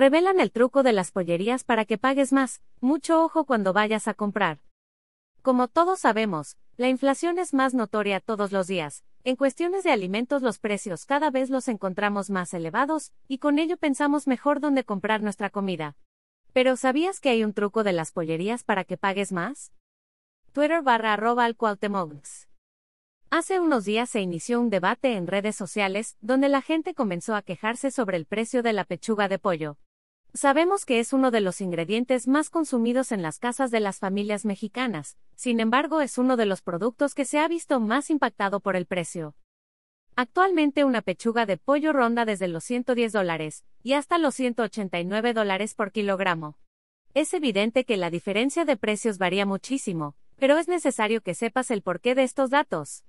Revelan el truco de las pollerías para que pagues más. Mucho ojo cuando vayas a comprar. Como todos sabemos, la inflación es más notoria todos los días. En cuestiones de alimentos los precios cada vez los encontramos más elevados, y con ello pensamos mejor dónde comprar nuestra comida. Pero ¿sabías que hay un truco de las pollerías para que pagues más? Twitter barra arroba al Hace unos días se inició un debate en redes sociales, donde la gente comenzó a quejarse sobre el precio de la pechuga de pollo. Sabemos que es uno de los ingredientes más consumidos en las casas de las familias mexicanas, sin embargo es uno de los productos que se ha visto más impactado por el precio. Actualmente una pechuga de pollo ronda desde los 110 dólares y hasta los 189 dólares por kilogramo. Es evidente que la diferencia de precios varía muchísimo, pero es necesario que sepas el porqué de estos datos.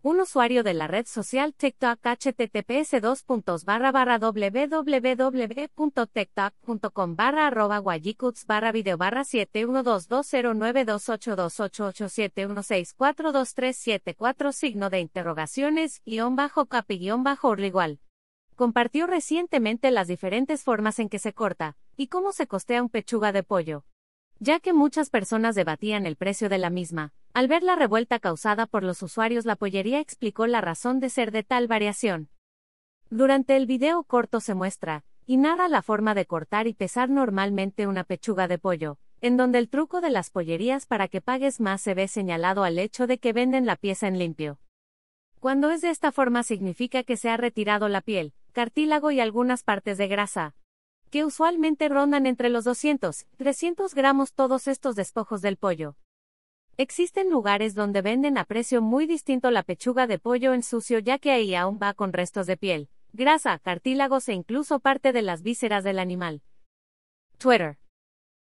Un usuario de la red social TikTok https www.tiktok.com barra arroba guayikuts barra video barra 71220282871642374 signo de interrogaciones guion bajo capi guion bajo igual. Compartió recientemente las diferentes formas en que se corta y cómo se costea un pechuga de pollo ya que muchas personas debatían el precio de la misma. Al ver la revuelta causada por los usuarios, la pollería explicó la razón de ser de tal variación. Durante el video corto se muestra, y narra la forma de cortar y pesar normalmente una pechuga de pollo, en donde el truco de las pollerías para que pagues más se ve señalado al hecho de que venden la pieza en limpio. Cuando es de esta forma significa que se ha retirado la piel, cartílago y algunas partes de grasa, que usualmente rondan entre los 200, 300 gramos todos estos despojos del pollo. Existen lugares donde venden a precio muy distinto la pechuga de pollo en sucio ya que ahí aún va con restos de piel, grasa, cartílagos e incluso parte de las vísceras del animal. Twitter.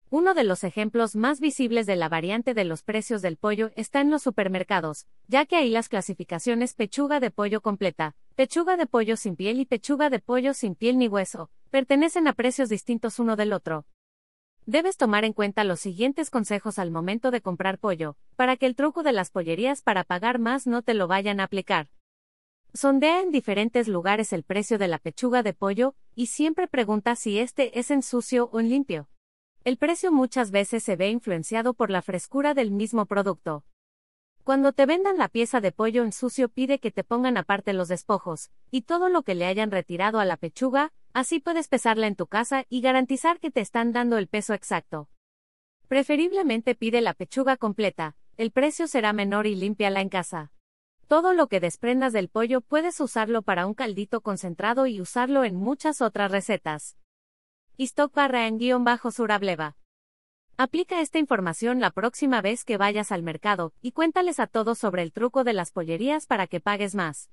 Uno de los ejemplos más visibles de la variante de los precios del pollo está en los supermercados, ya que ahí las clasificaciones pechuga de pollo completa, pechuga de pollo sin piel y pechuga de pollo sin piel ni hueso, pertenecen a precios distintos uno del otro. Debes tomar en cuenta los siguientes consejos al momento de comprar pollo, para que el truco de las pollerías para pagar más no te lo vayan a aplicar. Sondea en diferentes lugares el precio de la pechuga de pollo, y siempre pregunta si este es en sucio o en limpio. El precio muchas veces se ve influenciado por la frescura del mismo producto. Cuando te vendan la pieza de pollo en sucio pide que te pongan aparte los despojos, y todo lo que le hayan retirado a la pechuga, así puedes pesarla en tu casa y garantizar que te están dando el peso exacto. Preferiblemente pide la pechuga completa, el precio será menor y límpiala en casa. Todo lo que desprendas del pollo puedes usarlo para un caldito concentrado y usarlo en muchas otras recetas. Stock barra en guion bajo surableva. Aplica esta información la próxima vez que vayas al mercado y cuéntales a todos sobre el truco de las pollerías para que pagues más.